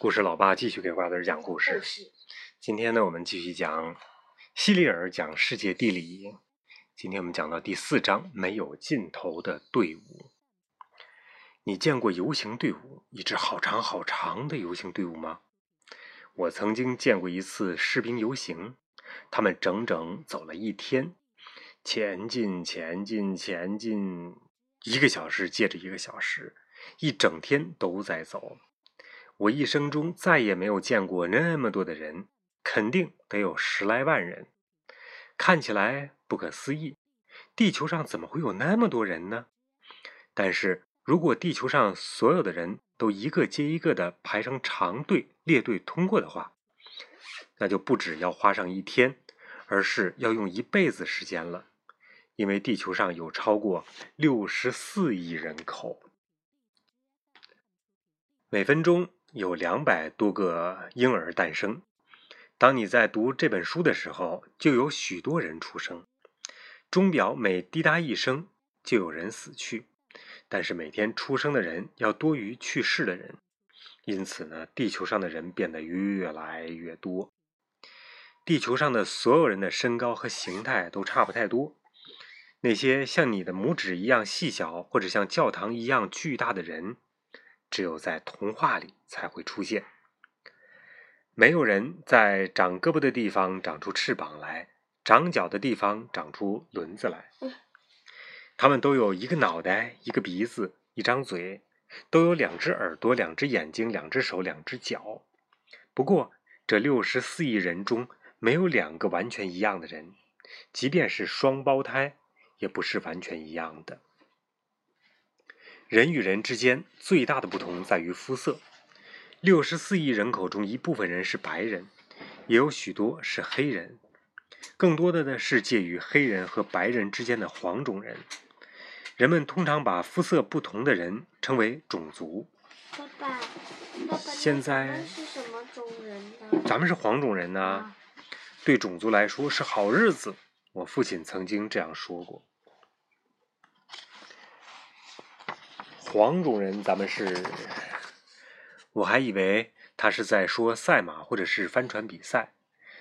故事老爸继续给瓜子儿讲故事。今天呢，我们继续讲希利尔讲世界地理。今天我们讲到第四章，没有尽头的队伍。你见过游行队伍，一支好长好长的游行队伍吗？我曾经见过一次士兵游行，他们整整走了一天，前进，前进，前进，一个小时接着一个小时，一整天都在走。我一生中再也没有见过那么多的人，肯定得有十来万人，看起来不可思议。地球上怎么会有那么多人呢？但是如果地球上所有的人都一个接一个的排成长队列队通过的话，那就不止要花上一天，而是要用一辈子时间了，因为地球上有超过六十四亿人口，每分钟。有两百多个婴儿诞生。当你在读这本书的时候，就有许多人出生。钟表每滴答一声，就有人死去。但是每天出生的人要多于去世的人，因此呢，地球上的人变得越来越多。地球上的所有人的身高和形态都差不太多。那些像你的拇指一样细小，或者像教堂一样巨大的人。只有在童话里才会出现。没有人在长胳膊的地方长出翅膀来，长脚的地方长出轮子来。他们都有一个脑袋、一个鼻子、一张嘴，都有两只耳朵、两只眼睛、两只手、两只脚。不过，这六十四亿人中没有两个完全一样的人，即便是双胞胎，也不是完全一样的。人与人之间最大的不同在于肤色。六十四亿人口中，一部分人是白人，也有许多是黑人，更多的呢是介于黑人和白人之间的黄种人。人们通常把肤色不同的人称为种族。爸爸，爸爸，现在是什么种人呢？咱们是黄种人呢，对种族来说是好日子。我父亲曾经这样说过。黄种人，咱们是，我还以为他是在说赛马或者是帆船比赛。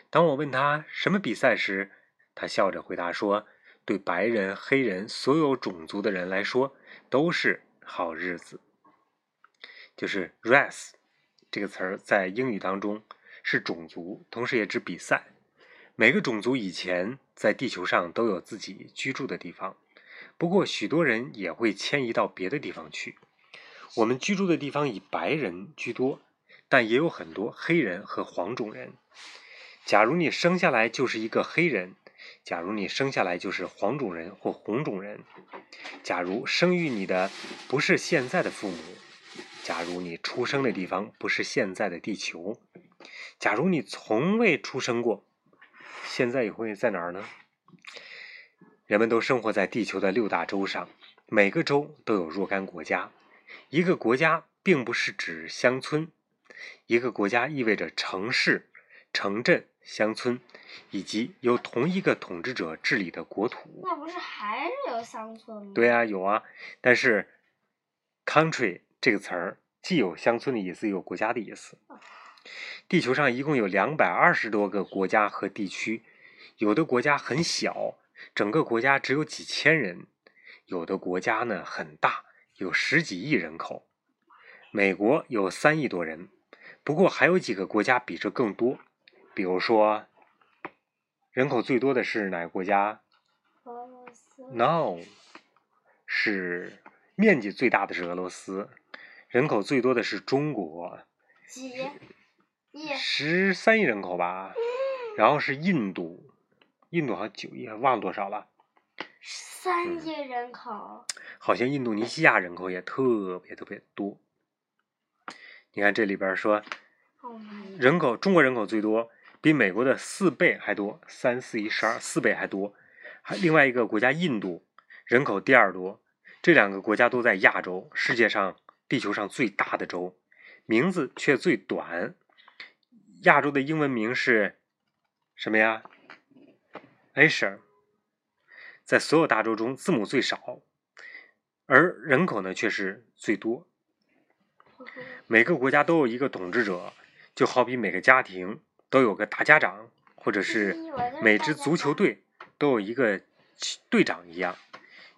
当我问他什么比赛时，他笑着回答说：“对白人、黑人所有种族的人来说，都是好日子。”就是 “race” 这个词儿在英语当中是种族，同时也指比赛。每个种族以前在地球上都有自己居住的地方。不过，许多人也会迁移到别的地方去。我们居住的地方以白人居多，但也有很多黑人和黄种人。假如你生下来就是一个黑人，假如你生下来就是黄种人或红种人，假如生育你的不是现在的父母，假如你出生的地方不是现在的地球，假如你从未出生过，现在也会在哪儿呢？人们都生活在地球的六大洲上，每个洲都有若干国家。一个国家并不是指乡村，一个国家意味着城市、城镇、乡村，以及由同一个统治者治理的国土。那不是还是有乡村吗？对啊，有啊。但是，country 这个词儿既有乡村的意思，也有国家的意思。地球上一共有两百二十多个国家和地区，有的国家很小。整个国家只有几千人，有的国家呢很大，有十几亿人口。美国有三亿多人，不过还有几个国家比这更多。比如说，人口最多的是哪个国家俄罗斯。？No，是面积最大的是俄罗斯，人口最多的是中国。几亿？十三亿人口吧。然后是印度。印度好像九亿，忘了多少了。三亿人口。好像印度尼西亚人口也特别特别多。你看这里边说，人口中国人口最多，比美国的四倍还多，三四一十二，四倍还多。还另外一个国家印度人口第二多，这两个国家都在亚洲，世界上地球上最大的洲，名字却最短。亚洲的英文名是什么呀？Asia，在所有大洲中字母最少，而人口呢却是最多。每个国家都有一个统治者，就好比每个家庭都有个大家长，或者是每支足球队都有一个队长一样。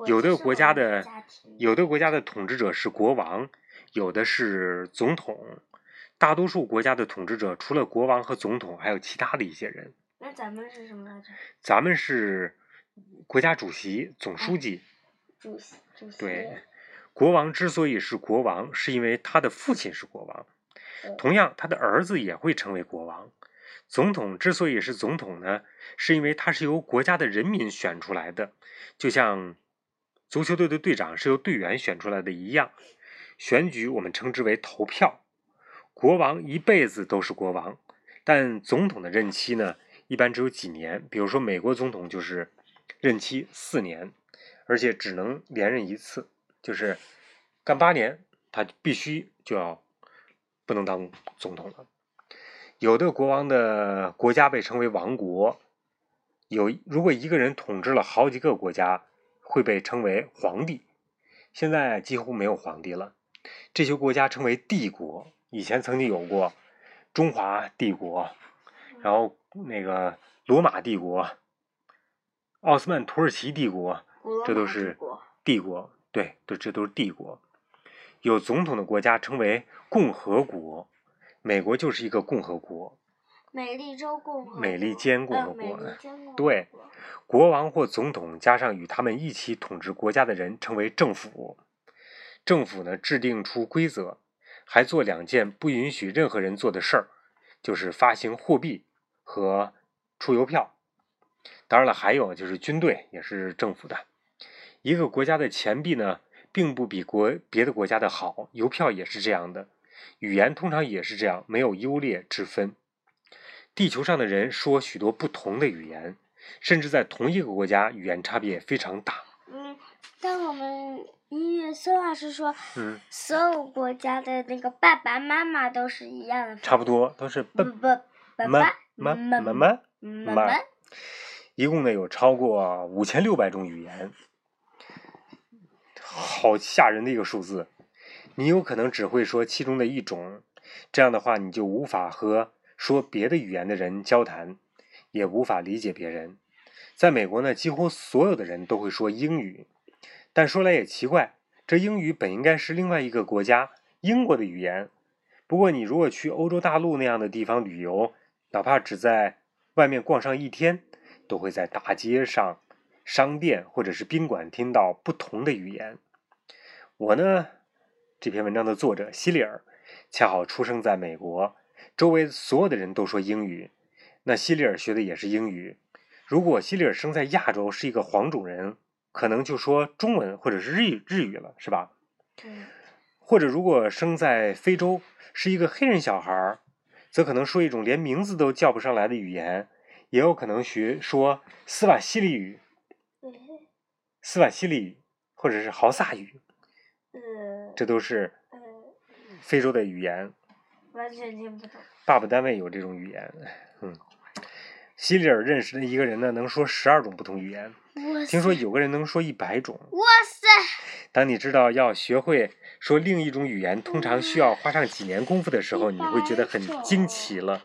有的国家的有的国家的统治者是国王，有的是总统。大多数国家的统治者除了国王和总统，还有其他的一些人。那咱们是什么来着？咱们是国家主席、总书记。主席，主席。对，国王之所以是国王，是因为他的父亲是国王。同样，他的儿子也会成为国王。总统之所以是总统呢，是因为他是由国家的人民选出来的，就像足球队的队长是由队员选出来的一样。选举我们称之为投票。国王一辈子都是国王，但总统的任期呢，一般只有几年。比如说，美国总统就是任期四年，而且只能连任一次，就是干八年，他必须就要不能当总统了。有的国王的国家被称为王国，有如果一个人统治了好几个国家，会被称为皇帝。现在几乎没有皇帝了，这些国家称为帝国。以前曾经有过中华帝国，然后那个罗马帝国、奥斯曼土耳其帝国，这都是帝国。对，都这都是帝国。有总统的国家称为共和国，美国就是一个共和国。美利州共和。美利坚共和国。对，国王或总统加上与他们一起统治国家的人称为政府。政府呢，制定出规则。还做两件不允许任何人做的事儿，就是发行货币和出邮票。当然了，还有就是军队也是政府的。一个国家的钱币呢，并不比国别的国家的好，邮票也是这样的。语言通常也是这样，没有优劣之分。地球上的人说许多不同的语言，甚至在同一个国家，语言差别非常大。嗯，但我们。音乐孙老师说：“嗯，所有国家的那个爸爸妈妈都是一样的，差不多都是爸爸妈妈妈妈。一共呢有超过五千六百种语言，好吓人的一个数字。你有可能只会说其中的一种，这样的话你就无法和说别的语言的人交谈，也无法理解别人。在美国呢，几乎所有的人都会说英语。”但说来也奇怪，这英语本应该是另外一个国家英国的语言。不过，你如果去欧洲大陆那样的地方旅游，哪怕只在外面逛上一天，都会在大街上、商店或者是宾馆听到不同的语言。我呢，这篇文章的作者希里尔，恰好出生在美国，周围所有的人都说英语，那希里尔学的也是英语。如果希里尔生在亚洲，是一个黄种人。可能就说中文或者是日语日语了，是吧？嗯。或者如果生在非洲，是一个黑人小孩儿，则可能说一种连名字都叫不上来的语言，也有可能学说斯瓦西里语。斯瓦西里语，或者是豪萨语。这都是非洲的语言。完全听不懂。爸爸单位有这种语言，嗯。希里尔认识的一个人呢，能说十二种不同语言。听说有个人能说一百种。哇塞！当你知道要学会说另一种语言通常需要花上几年功夫的时候，你会觉得很惊奇了。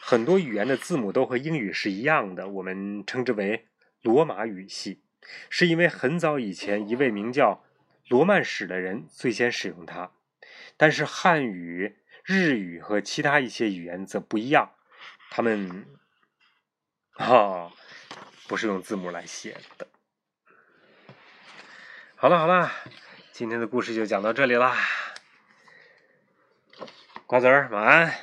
很多语言的字母都和英语是一样的，我们称之为罗马语系，是因为很早以前一位名叫罗曼史的人最先使用它。但是汉语、日语和其他一些语言则不一样，他们。哦，不是用字母来写的。好了好了，今天的故事就讲到这里啦。瓜子儿，晚安。